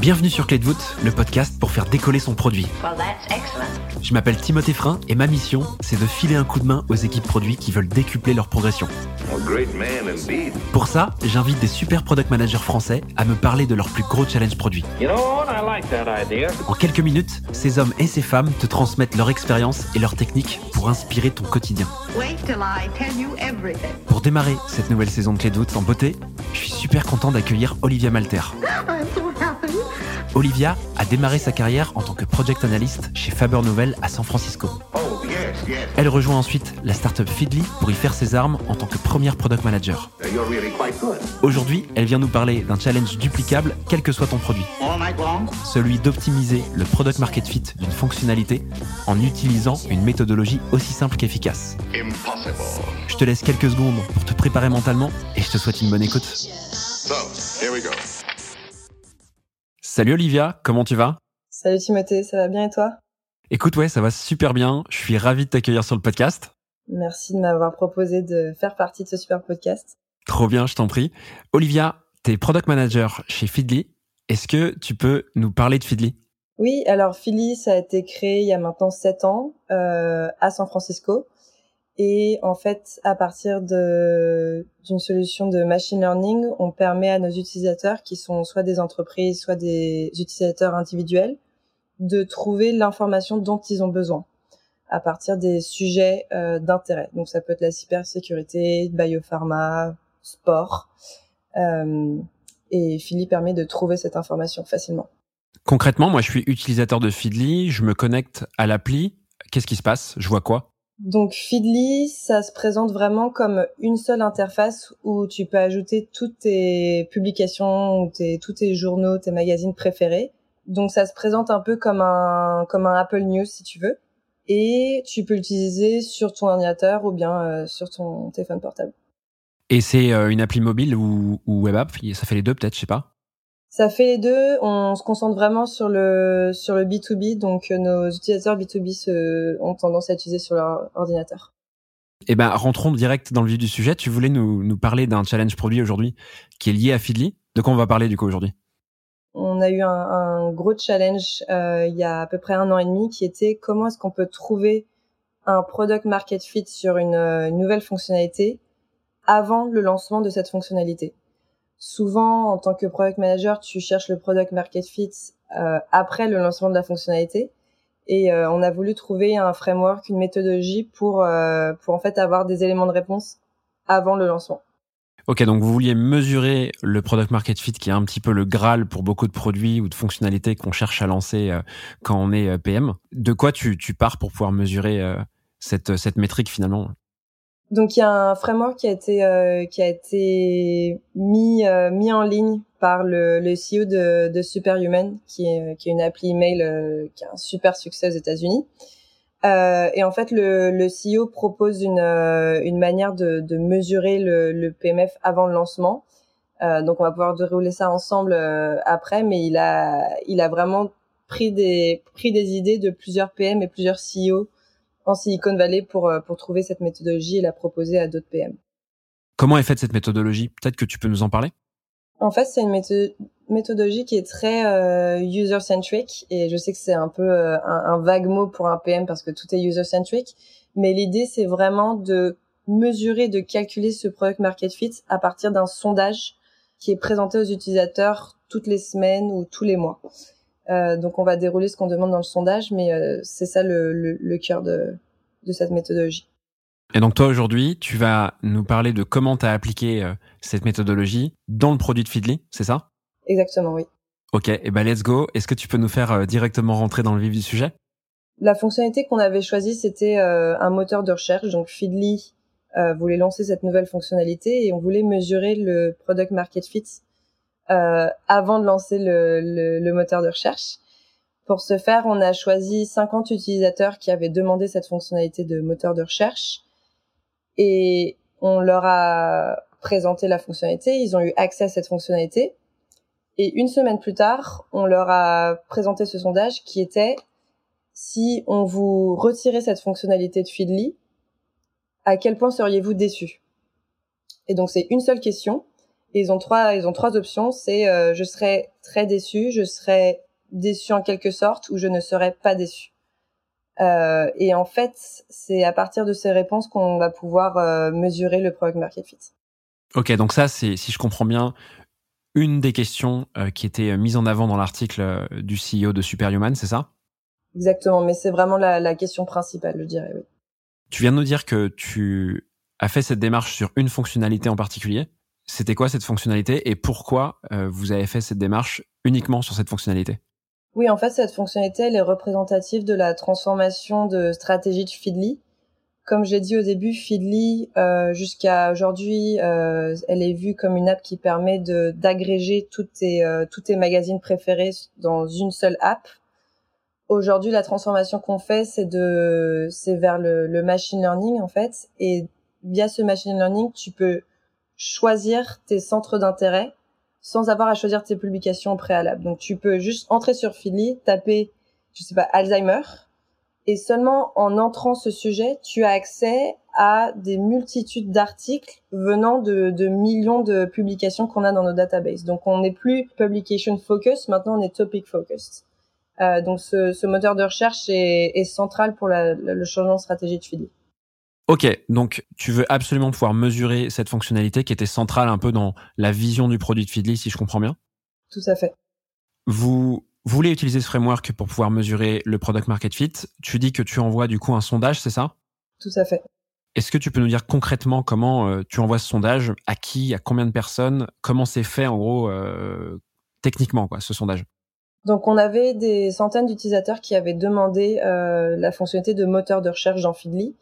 Bienvenue sur Clé de voûte, le podcast pour faire décoller son produit. Je m'appelle Timothée Frein et ma mission, c'est de filer un coup de main aux équipes produits qui veulent décupler leur progression. Pour ça, j'invite des super product managers français à me parler de leurs plus gros challenges produits. En quelques minutes, ces hommes et ces femmes te transmettent leur expérience et leurs techniques pour inspirer ton quotidien. Pour démarrer cette nouvelle saison de Clé de voûte en beauté, je suis super content d'accueillir Olivia Malter. Olivia a démarré sa carrière en tant que project analyst chez Faber Novel à San Francisco. Elle rejoint ensuite la startup Feedly pour y faire ses armes en tant que première product manager. Aujourd'hui, elle vient nous parler d'un challenge duplicable quel que soit ton produit. Celui d'optimiser le product market fit d'une fonctionnalité en utilisant une méthodologie aussi simple qu'efficace. Je te laisse quelques secondes pour te préparer mentalement et je te souhaite une bonne écoute. Salut Olivia, comment tu vas? Salut Timothée, ça va bien et toi? Écoute, ouais, ça va super bien. Je suis ravi de t'accueillir sur le podcast. Merci de m'avoir proposé de faire partie de ce super podcast. Trop bien, je t'en prie. Olivia, tu es product manager chez Feedly. Est-ce que tu peux nous parler de Feedly? Oui, alors Feedly, ça a été créé il y a maintenant 7 ans euh, à San Francisco. Et en fait, à partir d'une solution de machine learning, on permet à nos utilisateurs, qui sont soit des entreprises, soit des utilisateurs individuels, de trouver l'information dont ils ont besoin à partir des sujets euh, d'intérêt. Donc ça peut être la cybersécurité, biopharma, sport. Euh, et Feedly permet de trouver cette information facilement. Concrètement, moi je suis utilisateur de Feedly, je me connecte à l'appli. Qu'est-ce qui se passe? Je vois quoi? Donc Feedly, ça se présente vraiment comme une seule interface où tu peux ajouter toutes tes publications, tes, tous tes journaux, tes magazines préférés. Donc ça se présente un peu comme un comme un Apple News si tu veux, et tu peux l'utiliser sur ton ordinateur ou bien euh, sur ton téléphone portable. Et c'est euh, une appli mobile ou, ou web app? Ça fait les deux peut-être, je sais pas. Ça fait les deux. On se concentre vraiment sur le sur le B2B, donc euh, nos utilisateurs B2B se, ont tendance à utiliser sur leur ordinateur. Eh ben, rentrons direct dans le vif du sujet. Tu voulais nous, nous parler d'un challenge produit aujourd'hui qui est lié à Feedly. De quoi on va parler du coup aujourd'hui? On a eu un, gros challenge euh, il y a à peu près un an et demi qui était comment est-ce qu'on peut trouver un product market fit sur une, euh, nouvelle fonctionnalité avant le lancement de cette fonctionnalité. Souvent, en tant que product manager, tu cherches le product market fit euh, après le lancement de la fonctionnalité. Et on a voulu trouver un framework, une méthodologie pour pour en fait avoir des éléments de réponse avant le lancement. Ok, donc vous vouliez mesurer le product market fit qui est un petit peu le Graal pour beaucoup de produits ou de fonctionnalités qu'on cherche à lancer euh, quand on est euh, PM. De quoi tu, pars pour pouvoir mesurer euh, cette métrique finalement? Donc il y a un framework qui a été qui a été mis mis en ligne par le, le CEO de, de Superhuman qui est qui est une appli email qui a un super succès aux États-Unis euh, et en fait, le, le CEO propose une, euh, une manière de, de mesurer le, le, PMF avant le lancement. Euh, donc, on va pouvoir dérouler ça ensemble euh, après, mais il a, il a vraiment pris des, pris des idées de plusieurs PM et plusieurs CEO en Silicon Valley pour, euh, pour trouver cette méthodologie et la proposer à d'autres PM. Comment est faite cette méthodologie? Peut-être que tu peux nous en parler? En fait, c'est une méthode méthodologie qui est très euh, user-centric et je sais que c'est un peu euh, un, vague mot pour un PM parce que tout est user-centric, mais l'idée c'est vraiment de mesurer, de calculer ce product market fit à partir d'un sondage qui est présenté aux utilisateurs toutes les semaines ou tous les mois. Euh, donc on va dérouler ce qu'on demande dans le sondage, mais c'est ça le, le, cœur de, de cette méthodologie. Et donc toi aujourd'hui, tu vas nous parler de comment tu as appliqué cette méthodologie dans le produit de Feedly, c'est ça? Exactement, oui. Ok, et eh ben let's go. Est-ce que tu peux nous faire euh, directement rentrer dans le vif du sujet? La fonctionnalité qu'on avait choisie, c'était euh, un moteur de recherche. Donc Feedly euh, voulait lancer cette nouvelle fonctionnalité et on voulait mesurer le product market fit avant de lancer le, le, moteur de recherche. Pour ce faire, on a choisi 50 utilisateurs qui avaient demandé cette fonctionnalité de moteur de recherche et on leur a présenté la fonctionnalité. Ils ont eu accès à cette fonctionnalité et une semaine plus tard, on leur a présenté ce sondage qui était si on vous retirait cette fonctionnalité de Feedly, à quel point seriez-vous déçu Et donc c'est une seule question Et ils ont trois, ils ont trois options. C'est euh, je serai très déçu, je serai déçu en quelque sorte, ou je ne serai pas déçu. Euh, et en fait, c'est à partir de ces réponses qu'on va pouvoir euh, mesurer le product market fit. Ok, donc ça, c'est si je comprends bien, une des questions euh, qui était mise en avant dans l'article du CEO de Superhuman, c'est ça? Exactement, mais c'est vraiment la, la, question principale, je dirais. Oui. Tu viens de nous dire que tu as fait cette démarche sur une fonctionnalité en particulier? C'était quoi cette fonctionnalité et pourquoi vous avez fait cette démarche uniquement sur cette fonctionnalité? Oui, en fait, cette fonctionnalité, elle est représentative de la transformation de stratégie de Feedly. Comme j'ai dit au début, Feedly, euh, jusqu'à aujourd'hui, euh, elle est vue comme une app qui permet d'agréger toutes tes euh, tous tes magazines préférés dans une seule app. Aujourd'hui, la transformation qu'on fait, c'est de c'est vers le machine learning en fait, et via ce machine learning, tu peux choisir tes centres d'intérêt sans avoir à choisir tes publications préalables. Donc tu peux juste entrer sur Philly, taper, je sais pas, Alzheimer, et seulement en entrant ce sujet, tu as accès à des multitudes d'articles venant de, de, millions de publications qu'on a dans nos databases. Donc on n'est plus publication focus, maintenant on est topic focused. Euh, donc ce, ce, moteur de recherche est, est central pour la, le changement de stratégie de Philly. Ok, donc tu veux absolument pouvoir mesurer cette fonctionnalité qui était centrale un peu dans la vision du produit de Feedly, si je comprends bien? Tout à fait. Vous voulez utiliser ce framework pour pouvoir mesurer le product market fit? Tu dis que tu envoies du coup un sondage, c'est ça? Tout à fait. Est-ce que tu peux nous dire concrètement comment euh, tu envoies ce sondage, à qui, à combien de personnes, comment c'est fait en gros euh, techniquement quoi, ce sondage? Donc on avait des centaines d'utilisateurs qui avaient demandé euh, la fonctionnalité de moteur de recherche dans Feedly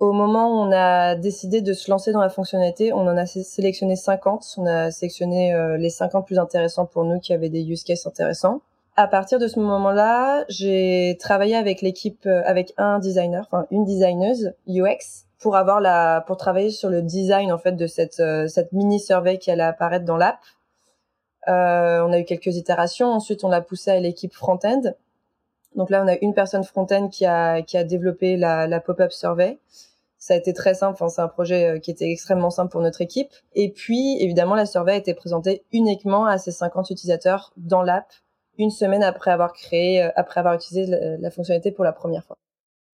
au moment où on a décidé de se lancer dans la fonctionnalité, on en a sélectionné 50. On a sélectionné euh, les 50 plus intéressants pour nous qui avaient des use cases intéressants. À partir de ce moment-là, j'ai travaillé avec l'équipe, euh, avec un designer, enfin une designeuse UX, pour avoir la, pour travailler sur le design en fait de cette euh, cette mini survey qui allait apparaître dans l'app. Euh, on a eu quelques itérations. Ensuite, on l'a poussé à l'équipe front-end. Donc là, on a une personne front-end qui a qui a développé la, la pop-up survey ça a été très simple. Enfin, c'est un projet euh, qui était extrêmement simple pour notre équipe. Et puis, évidemment, la survey a été présentée uniquement à ces 50 utilisateurs dans l'app une semaine après avoir créé, euh, après avoir utilisé la, fonctionnalité pour la première fois.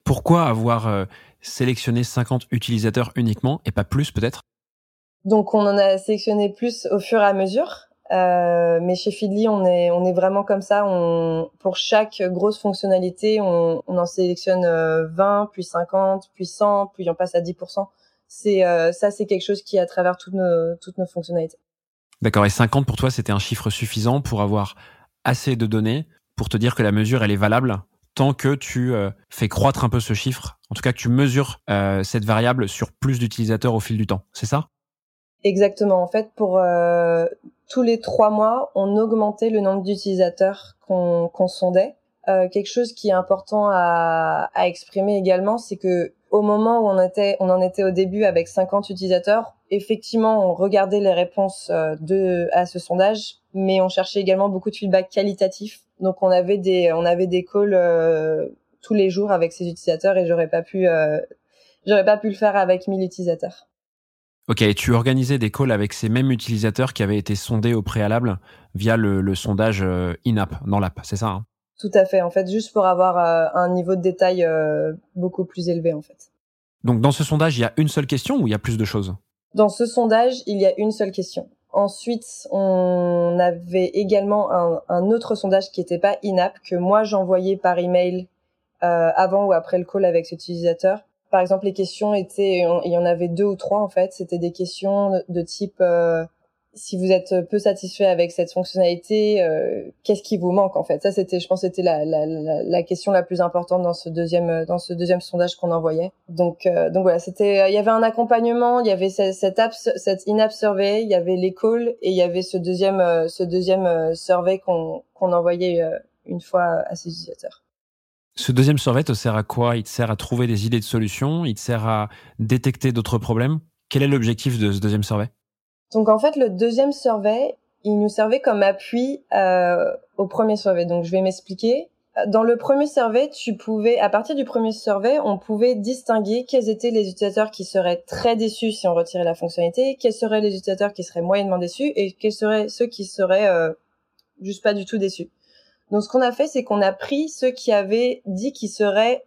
Pourquoi avoir euh, sélectionné 50 utilisateurs uniquement et pas plus peut-être? Donc, on en a sélectionné plus au fur et à mesure. Euh, mais chez Feedly, on est on est vraiment comme ça. On pour chaque grosse fonctionnalité, on, on en sélectionne 20, euh, puis 50, puis 100, puis on passe à 10%. C'est euh, ça, c'est quelque chose qui est à travers toutes nos toutes nos fonctionnalités. D'accord. Et 50 pour toi, c'était un chiffre suffisant pour avoir assez de données pour te dire que la mesure elle est valable tant que tu fais croître un peu ce chiffre? En tout cas, que tu mesures cette variable sur plus d'utilisateurs au fil du temps. C'est ça? Exactement. En fait, pour euh, tous les trois mois, on augmentait le nombre d'utilisateurs qu'on sondait. Euh, quelque chose qui est important à, à exprimer également, c'est que au moment où on était, on en était au début avec 50 utilisateurs, effectivement, on regardait les réponses euh, de à ce sondage, mais on cherchait également beaucoup de feedback qualitatif. Donc, on avait des, on avait des calls euh, tous les jours avec ces utilisateurs et j'aurais pas pu, euh, j'aurais pas pu le faire avec 1000 utilisateurs. Ok, tu organisais des calls avec ces mêmes utilisateurs qui avaient été sondés au préalable via le, sondage euh, in-app, dans l'app, c'est ça hein? Tout à fait, en fait, juste pour avoir euh, un niveau de détail euh, beaucoup plus élevé, en fait. Donc dans ce sondage, il y a une seule question ou il y a plus de choses? Dans ce sondage, il y a une seule question. Ensuite, on avait également un, un autre sondage qui n'était pas in-app, que moi j'envoyais par email avant ou après le call avec cet utilisateur par exemple, les questions étaient, il y en avait deux ou trois en fait. C'était des questions de type euh, si vous êtes peu satisfait avec cette fonctionnalité, euh, qu'est-ce qui vous manque en fait? Ça, c'était, je pense, c'était la, question la plus importante dans ce deuxième dans ce deuxième sondage qu'on envoyait. Donc euh, donc voilà, c'était, il y avait un accompagnement, il y avait cette, cette cette in-app survey, il y avait les calls et il y avait ce deuxième ce deuxième survey qu'on qu'on envoyait une fois à ses utilisateurs. Ce deuxième survey te sert à quoi? Il te sert à trouver des idées de solutions? Il te sert à détecter d'autres problèmes? Quel est l'objectif de ce deuxième survey Donc en fait, le deuxième survey, il nous servait comme appui euh, au premier survey. Donc je vais m'expliquer. dans le premier survey, tu pouvais, à partir du premier survey, on pouvait distinguer quels étaient les utilisateurs qui seraient très déçus si on retirait la fonctionnalité, quels seraient les utilisateurs qui seraient moyennement déçus et quels seraient ceux qui seraient euh, juste pas du tout déçus. Donc ce qu'on a fait, c'est qu'on a pris ceux qui avaient dit qu'ils seraient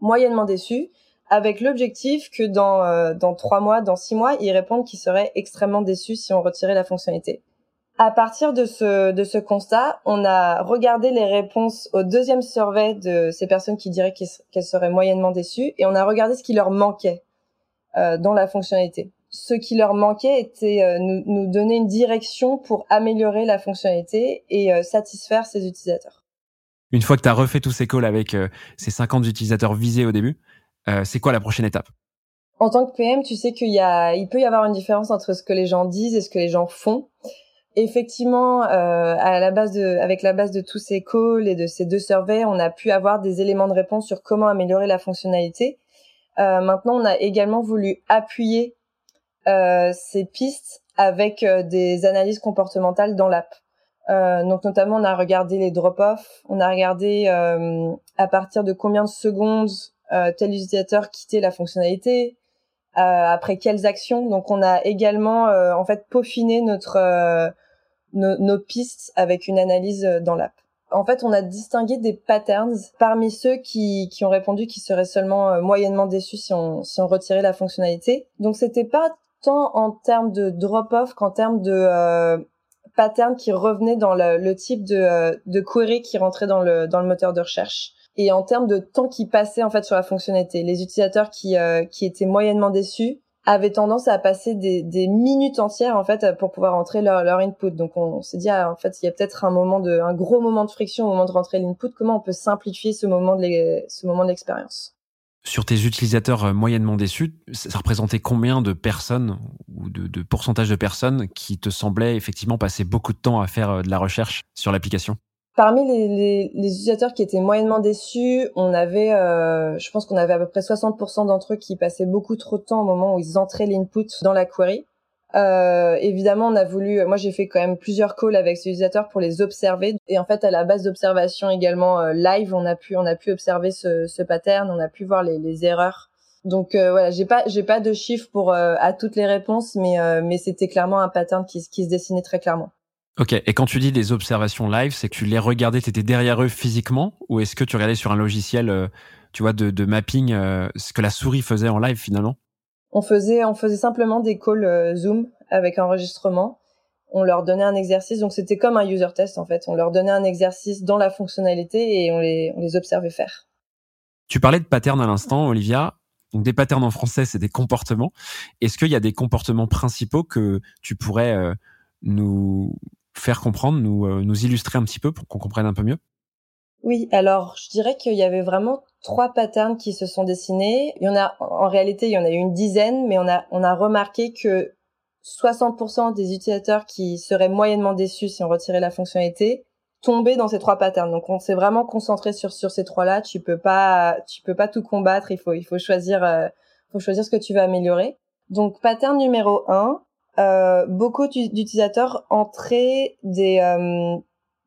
moyennement déçus, avec l'objectif que dans euh, dans trois mois, dans six mois, ils répondent qu'ils seraient extrêmement déçus si on retirait la fonctionnalité. À partir de ce, de ce constat, on a regardé les réponses au deuxième survey de ces personnes qui diraient qu'elles seraient moyennement déçues et on a regardé ce qui leur manquait euh, dans la fonctionnalité. Ce qui leur manquait était euh, nous, nous, donner une direction pour améliorer la fonctionnalité et euh, satisfaire ces utilisateurs. Une fois que tu as refait tous ces calls avec ces 50 utilisateurs visés au début, c'est quoi la prochaine étape? En tant que PM, tu sais qu'il y a, il peut y avoir une différence entre ce que les gens disent et ce que les gens font effectivement, euh, à la base de, avec la base de tous ces calls et de ces deux surveys, on a pu avoir des éléments de réponse sur comment améliorer la fonctionnalité. Euh, maintenant, on a également voulu appuyer euh, ces pistes avec euh, des analyses comportementales dans l'app. Euh, donc notamment, on a regardé les drop-off, on a regardé euh, à partir de combien de secondes tel utilisateur quittait la fonctionnalité, euh, après quelles actions. Donc on a également euh, en fait peaufiné notre euh, nos, pistes avec une analyse dans l'app. En fait, on a distingué des patterns parmi ceux qui, qui ont répondu qu'ils seraient seulement moyennement déçus si on, si on retirait la fonctionnalité. Donc, c'était pas tant en termes de drop-off qu'en termes de euh, patterns qui revenaient dans le, type de, de query qui rentrait dans le, dans le moteur de recherche et en termes de temps qui passait en fait sur la fonctionnalité. Les utilisateurs qui euh, qui étaient moyennement déçus avaient tendance à passer des, des minutes entières en fait pour pouvoir entrer leur, leur input. Donc on s'est dit ah, en fait il y a peut-être un moment de un gros moment de friction au moment de rentrer l'input. Comment on peut simplifier ce moment de ce moment de sur tes utilisateurs euh, moyennement déçus, ça représentait combien de personnes ou de, pourcentage de personnes qui te semblaient effectivement passer beaucoup de temps à faire euh, de la recherche sur l'application? Parmi les, utilisateurs qui étaient moyennement déçus, on avait, euh, je pense qu'on avait à peu près 60% d'entre eux qui passaient beaucoup trop de temps au moment où ils entraient l'input dans la query. Euh, évidemment, on a voulu, moi j'ai fait quand même plusieurs calls avec ces utilisateurs pour les observer. Et en fait, à la base d'observation également euh, live, on a pu, on a pu observer ce, ce pattern, on a pu voir les, les erreurs. Donc euh, voilà, j'ai pas, j'ai pas de chiffres pour à toutes les réponses, mais mais c'était clairement un pattern qui, qui se dessinait très clairement. Ok, et quand tu dis des observations live, c'est que tu les regardais, tu étais derrière eux physiquement, ou est-ce que tu regardais sur un logiciel, tu vois, de, de mapping, ce que la souris faisait en live finalement? On faisait, on faisait simplement des calls euh, Zoom avec enregistrement. On leur donnait un exercice, donc c'était comme un user test en fait. On leur donnait un exercice dans la fonctionnalité et on les, on les observait faire. Tu parlais de patterns à l'instant, Olivia. Donc des patterns en français, c'est des comportements. Est-ce qu'il y a des comportements principaux que tu pourrais nous faire comprendre, nous, euh, nous illustrer un petit peu pour qu'on comprenne un peu mieux? Oui, alors je dirais qu'il y avait vraiment trois patterns qui se sont dessinés. Il y en a, en réalité, il y en a eu une dizaine, mais on a, on a remarqué que 60% des utilisateurs qui seraient moyennement déçus si on retirait la fonctionnalité tombaient dans ces trois patterns. Donc on s'est vraiment concentré sur sur ces trois-là. Tu peux pas tu peux pas tout combattre. Il faut il faut choisir euh, faut choisir ce que tu veux améliorer. Donc pattern numéro un, euh, beaucoup d'utilisateurs entraient des euh,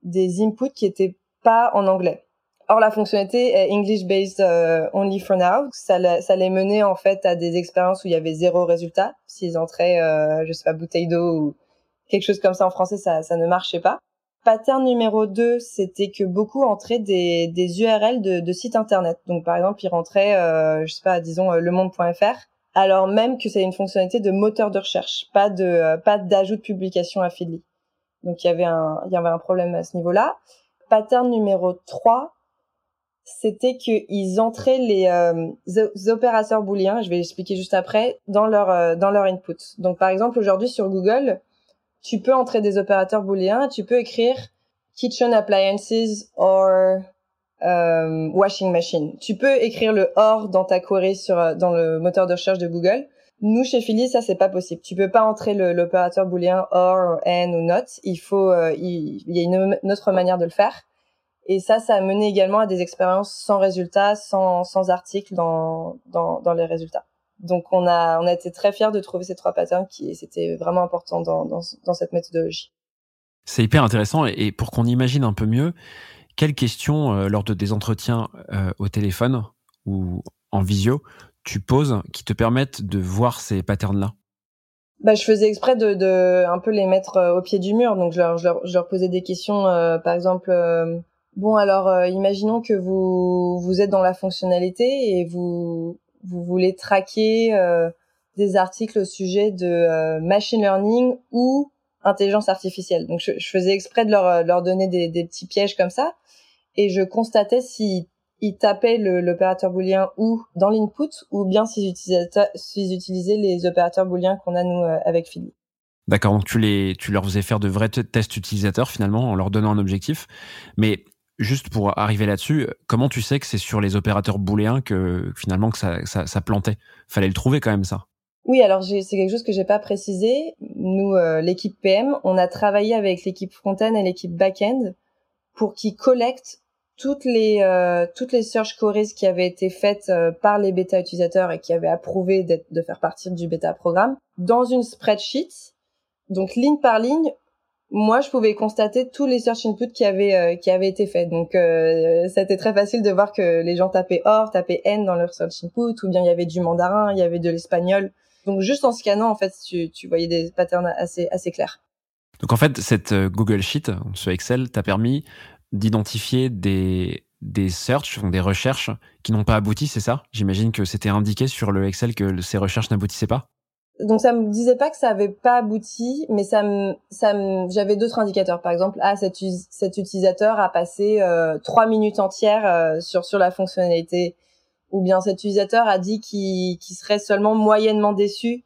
des inputs qui étaient pas en anglais. Or la fonctionnalité est English based euh, only for now. Ça, ça les menait en fait à des expériences où il y avait zéro résultat. S'ils entraient, euh, je sais pas, bouteille d'eau ou quelque chose comme ça en français, ça, ça ne marchait pas. Pattern numéro 2, c'était que beaucoup entraient des, des URL de, de sites internet. Donc par exemple, ils rentraient, euh, je sais pas, disons lemonde.fr alors même que c'est une fonctionnalité de moteur de recherche, pas de euh, pas d'ajout de publication Feedly. Donc il y avait un il y avait un problème à ce niveau-là. Pattern numéro 3, c'était qu'ils entraient les, euh, opérateurs booléens, je vais l'expliquer juste après, dans leur euh, dans leur input. Donc par exemple aujourd'hui sur Google, tu peux entrer des opérateurs booléens, tu peux écrire kitchen appliances or euh, washing machine. Tu peux écrire le or dans ta query sur euh, dans le moteur de recherche de Google. Nous chez Philly, ça c'est pas possible. Tu peux pas entrer l'opérateur booléen or, and ou not. Il faut, euh, il, y a une, autre manière de le faire. Et ça, ça a mené également à des expériences sans résultats, sans, sans articles dans, dans, dans les résultats. Donc on a, on a été très fiers de trouver ces trois patterns qui c'était vraiment important dans, dans, dans cette méthodologie. C'est hyper intéressant et pour qu'on imagine un peu mieux, quelles questions lors de des entretiens au téléphone ou en visio tu poses qui te permettent de voir ces patterns-là? Bah, je faisais exprès de, de un peu les mettre au pied du mur. Donc je leur, je leur, je leur posais des questions, par exemple, bon alors imaginons que vous vous êtes dans la fonctionnalité et vous vous voulez traquer des articles au sujet de machine learning ou intelligence artificielle. Donc je, je faisais exprès de leur, leur donner des, des, petits pièges comme ça et je constatais s'ils ils tapaient l'opérateur booléen ou dans l'input ou bien s'ils utilisaient les opérateurs booléens qu'on a nous euh, avec Philly. D'accord, donc tu, les, tu leur faisais faire de vrais tests utilisateurs finalement en leur donnant un objectif. Mais juste pour arriver là-dessus, comment tu sais que c'est sur les opérateurs booléens que finalement que ça, ça, ça plantait? Fallait le trouver quand même ça. Oui, alors c'est quelque chose que j'ai pas précisé. Nous, euh, l'équipe PM, on a travaillé avec l'équipe front-end et l'équipe back-end pour qu'ils collectent toutes les euh, toutes les search queries qui avaient été faites euh, par les bêta utilisateurs et qui avaient approuvé de faire partie du bêta programme dans une spreadsheet. Donc ligne par ligne, moi je pouvais constater tous les search inputs qui avaient euh, qui avaient été faits. Donc c'était très facile de voir que les gens tapaient or, tapaient n dans leur search input ou bien il y avait du mandarin, il y avait de l'espagnol. Donc juste en scannant en fait tu, tu voyais des patterns assez assez clairs. Donc en fait, cette Google Sheet, ce Excel, t'a permis d'identifier des, des searches, des recherches qui n'ont pas abouti, c'est ça? J'imagine que c'était indiqué sur le Excel que ces recherches n'aboutissaient pas? Donc ça me disait pas que ça avait pas abouti, mais ça ça j'avais d'autres indicateurs. Par exemple, ah cet, cet utilisateur a passé euh, trois minutes entières euh, sur sur la fonctionnalité, ou bien cet utilisateur a dit qu'il serait seulement moyennement déçu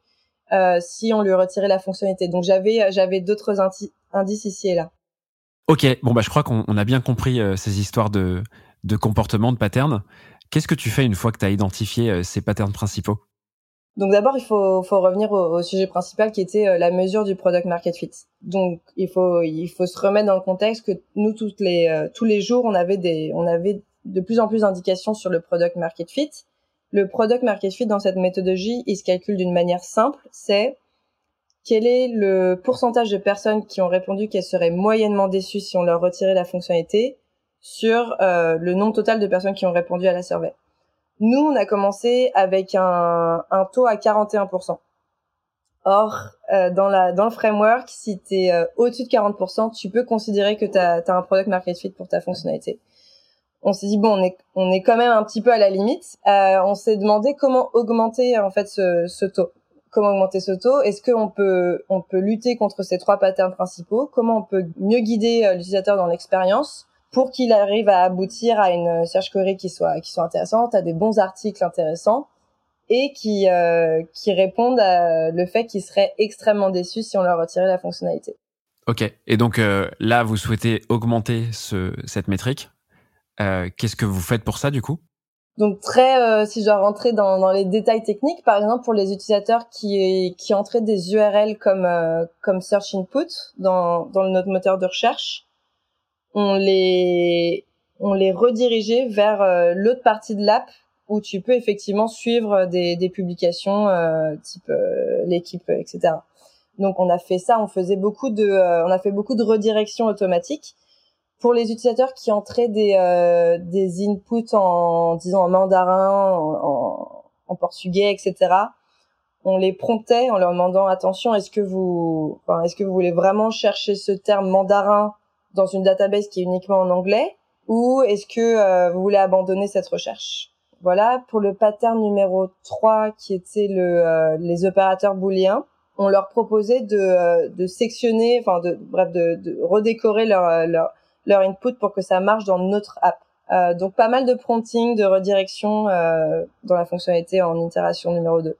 euh, si on lui retirait la fonctionnalité. Donc j'avais j'avais d'autres indices ici et là. Ok, bon bah je crois qu'on a bien compris ces histoires de, de comportement, de patterns. Qu'est-ce que tu fais une fois que tu as identifié ces patterns principaux? Donc d'abord, il faut, faut revenir au, sujet principal qui était euh, la mesure du product market fit. Donc il faut, il faut se remettre dans le contexte que nous toutes les, tous les jours, on avait des, on avait de plus en plus d'indications sur le product market fit. Le product market fit dans cette méthodologie, il se calcule d'une manière simple, c'est quel est le pourcentage de personnes qui ont répondu qu'elles seraient moyennement déçues si on leur retirait la fonctionnalité sur euh, le nombre total de personnes qui ont répondu à la survey. Nous, on a commencé avec un, un taux à 41%. Or, euh, dans, la, dans le framework, si tu es euh, au-dessus de 40%, tu peux considérer que tu as, un product market fit pour ta fonctionnalité. On s'est dit, bon, on est, on est quand même un petit peu à la limite. on s'est demandé comment augmenter en fait ce, ce taux comment augmenter ce taux? Est-ce qu'on peut on peut lutter contre ces trois patterns principaux? Comment on peut mieux guider euh, l'utilisateur dans l'expérience? Pour qu'il arrive à aboutir à une search query qui soit qui soit intéressante, à des bons articles intéressants et qui euh, qui répondent à le fait qu'il serait extrêmement déçu si on leur retirait la fonctionnalité. Ok. Et donc euh, là, vous souhaitez augmenter ce, cette métrique. Qu'est-ce que vous faites pour ça du coup? Donc très, euh, si je dois rentrer dans, dans, les détails techniques, par exemple pour les utilisateurs qui qui entraient des URL comme euh, comme search input dans dans notre moteur de recherche, on les on les redirigeait vers euh, l'autre partie de l'app où tu peux effectivement suivre des, des publications type l'équipe, etc. Donc on a fait ça, on faisait beaucoup de, on a fait beaucoup de redirection automatique pour les utilisateurs qui entraient des, euh, des inputs en, disons, en mandarin, en, en, portugais, etc., on les promptait en leur demandant attention, est-ce que vous, enfin, est-ce que vous voulez vraiment chercher ce terme mandarin dans une database qui est uniquement en anglais, ou est-ce que euh, vous voulez abandonner cette recherche? Voilà pour le pattern numéro 3 qui était le, euh, les opérateurs booléens. On leur proposait de, de sectionner, enfin de bref, de, de redécorer leur, leur leur input pour que ça marche dans notre app. Euh, donc pas mal de prompting, de redirection euh, dans la fonctionnalité en itération numéro 2.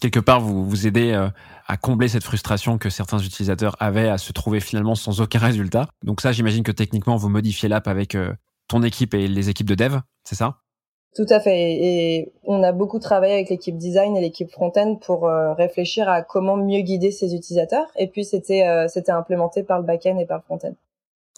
Quelque part, vous vous aidez euh, à combler cette frustration que certains utilisateurs avaient à se trouver finalement sans aucun résultat. Donc ça, j'imagine que techniquement, vous modifiez l'app avec ton équipe et les équipes de dev, c'est ça? Tout à fait. Et on a beaucoup travaillé avec l'équipe design et l'équipe front-end pour réfléchir à comment mieux guider ces utilisateurs. Et puis c'était c'était implémenté par le back-end et par le front-end.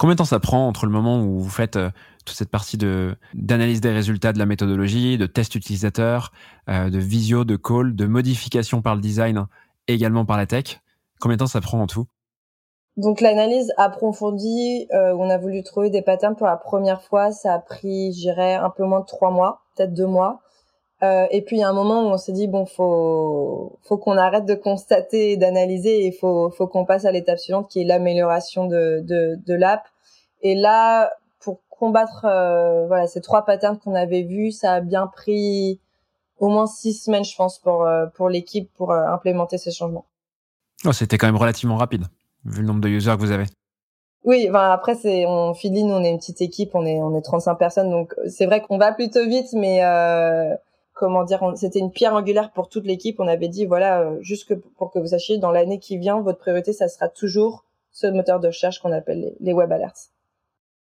Combien de temps ça prend entre le moment où vous faites euh, toute cette partie de d'analyse des résultats de la méthodologie, de test utilisateur, euh, de visio, de call, de modification par le design, et également par la tech? Combien de temps ça prend en tout? Donc l'analyse approfondie, euh, on a voulu trouver des patterns pour la première fois, ça a pris, j'irais, un peu moins de trois mois, peut-être deux mois. Euh, et puis il y a un moment où on s'est dit bon, faut faut qu'on arrête de constater et d'analyser, et faut faut qu'on passe à l'étape suivante qui est l'amélioration de de, de l'app. Et là, pour combattre euh, voilà ces trois patterns qu'on avait vus, ça a bien pris au moins six semaines, je pense, pour euh, pour l'équipe pour euh, implémenter ces changements. Oh, c'était quand même relativement rapide vu le nombre de users que vous avez. Oui, enfin après c'est on Feedly, on est une petite équipe, on est on est 35 personnes donc c'est vrai qu'on va plutôt vite mais euh, comment dire, c'était une pierre angulaire pour toute l'équipe. On avait dit voilà, euh, juste pour que vous sachiez dans l'année qui vient, votre priorité ça sera toujours ce moteur de recherche qu'on appelle les, web alerts.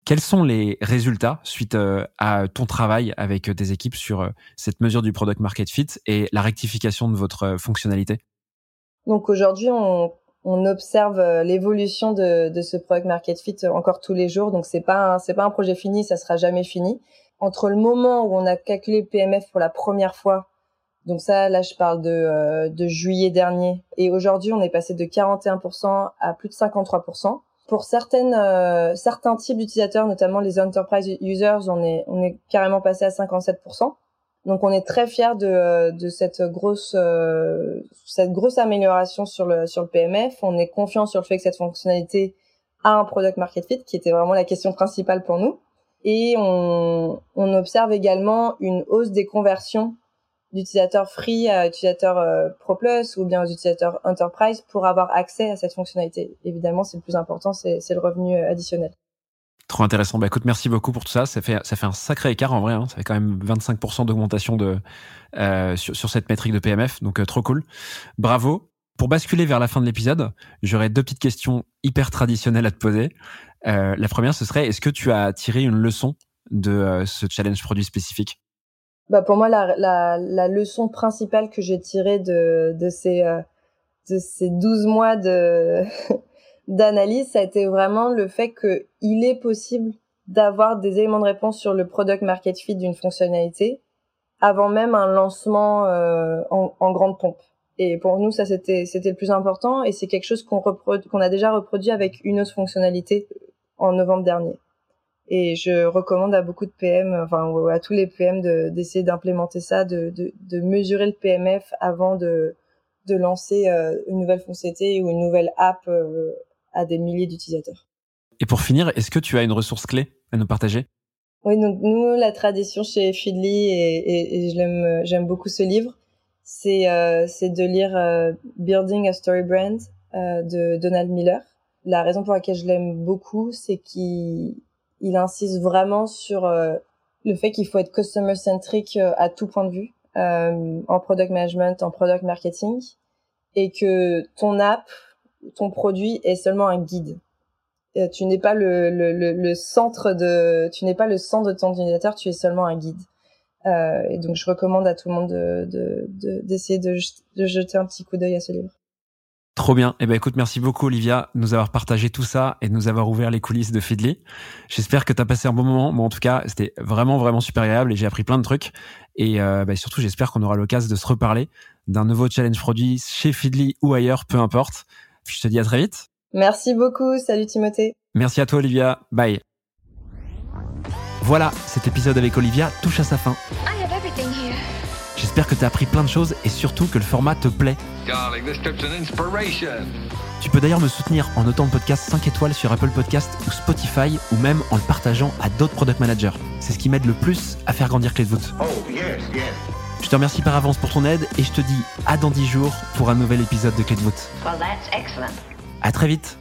Quels sont les résultats suite euh, à ton travail avec tes équipes sur cette mesure du product market fit et la rectification de votre fonctionnalité? Donc aujourd'hui, on on observe euh, l'évolution de, de, ce product market fit encore tous les jours. Donc c'est pas c'est pas un projet fini, ça sera jamais fini. Entre le moment où on a calculé PMF pour la première fois, donc ça là je parle de, euh, de juillet dernier, et aujourd'hui on est passé de 41% à plus de 53%. Pour certaines euh, certains types d'utilisateurs, notamment les enterprise users, on est on est carrément passé à 57%. Donc on est très fier de, euh, de cette grosse euh, cette grosse amélioration sur le sur le PMF. On est confiant sur le fait que cette fonctionnalité a un product market fit, qui était vraiment la question principale pour nous. Et on, observe également une hausse des conversions d'utilisateurs free à utilisateurs euh, Pro Plus ou bien aux utilisateurs Enterprise pour avoir accès à cette fonctionnalité. Évidemment, c'est le plus important, c'est le revenu additionnel. Trop intéressant. Bah écoute, merci beaucoup pour tout ça. Ça fait ça fait un sacré écart en vrai. Hein. Ça fait quand même 25% d'augmentation euh, sur, sur, cette métrique de PMF. Donc euh, trop cool. Bravo. Pour basculer vers la fin de l'épisode, j'aurais deux petites questions hyper traditionnelles à te poser. Euh, la première, ce serait est-ce que tu as tiré une leçon de euh, ce challenge produit spécifique? Bah pour moi, la, la, la leçon principale que j'ai tirée de de ces euh, de ces 12 mois de d'analyse, ça a été vraiment le fait que il est possible d'avoir des éléments de réponse sur le product market fit d'une fonctionnalité avant même un lancement euh, en, en, grande pompe. Et pour nous, ça c'était c'était le plus important et c'est quelque chose qu'on qu'on a déjà reproduit avec une autre fonctionnalité en novembre dernier. Et je recommande à beaucoup de PM, enfin à tous les PM d'essayer d'implémenter ça, de, de, de mesurer le PMF avant de de lancer euh, une nouvelle fonctionnalité ou une nouvelle app euh, à des milliers d'utilisateurs. Et pour finir, est-ce que tu as une ressource clé à nous partager? Oui, donc nous, la tradition chez Feedly, et, et, l'aime, j'aime beaucoup ce livre, c'est euh, de lire euh, Building a Story Brand de Donald Miller. La raison pour laquelle je l'aime beaucoup, c'est qu'il il insiste vraiment sur euh, le fait qu'il faut être customer centric euh, à tout point de vue, en product management, en product marketing, et que ton app ton produit est seulement un guide. Euh, tu n'es pas le, le, le, centre de, tu n'es pas le centre de ton utilisateur, tu es seulement un guide. Euh, et donc, je recommande à tout le monde de, d'essayer de, de, jeter un petit coup d'œil à ce livre. Trop bien. Eh ben, écoute, merci beaucoup, Olivia, de nous avoir partagé tout ça et de nous avoir ouvert les coulisses de Feedly. J'espère que tu as passé un bon moment. Bon, en tout cas, c'était vraiment, vraiment super agréable et j'ai appris plein de trucs. Et euh, bah, surtout, j'espère qu'on aura l'occasion de se reparler d'un nouveau challenge produit chez Feedly ou ailleurs, peu importe. Je te dis à très vite. Merci beaucoup. Salut Timothée. Merci à toi Olivia. Bye. Voilà, cet épisode avec Olivia touche à sa fin. J'espère que tu as appris plein de choses et surtout que le format te plaît. Tu peux d'ailleurs me soutenir en notant le podcast 5 étoiles sur Apple Podcast ou Spotify ou même en le partageant à d'autres product managers. C'est ce qui m'aide le plus à faire grandir Clé de voûte. Oh, je te remercie par avance pour ton aide et je te dis à dans 10 jours pour un nouvel épisode de Clé de voûte. À très vite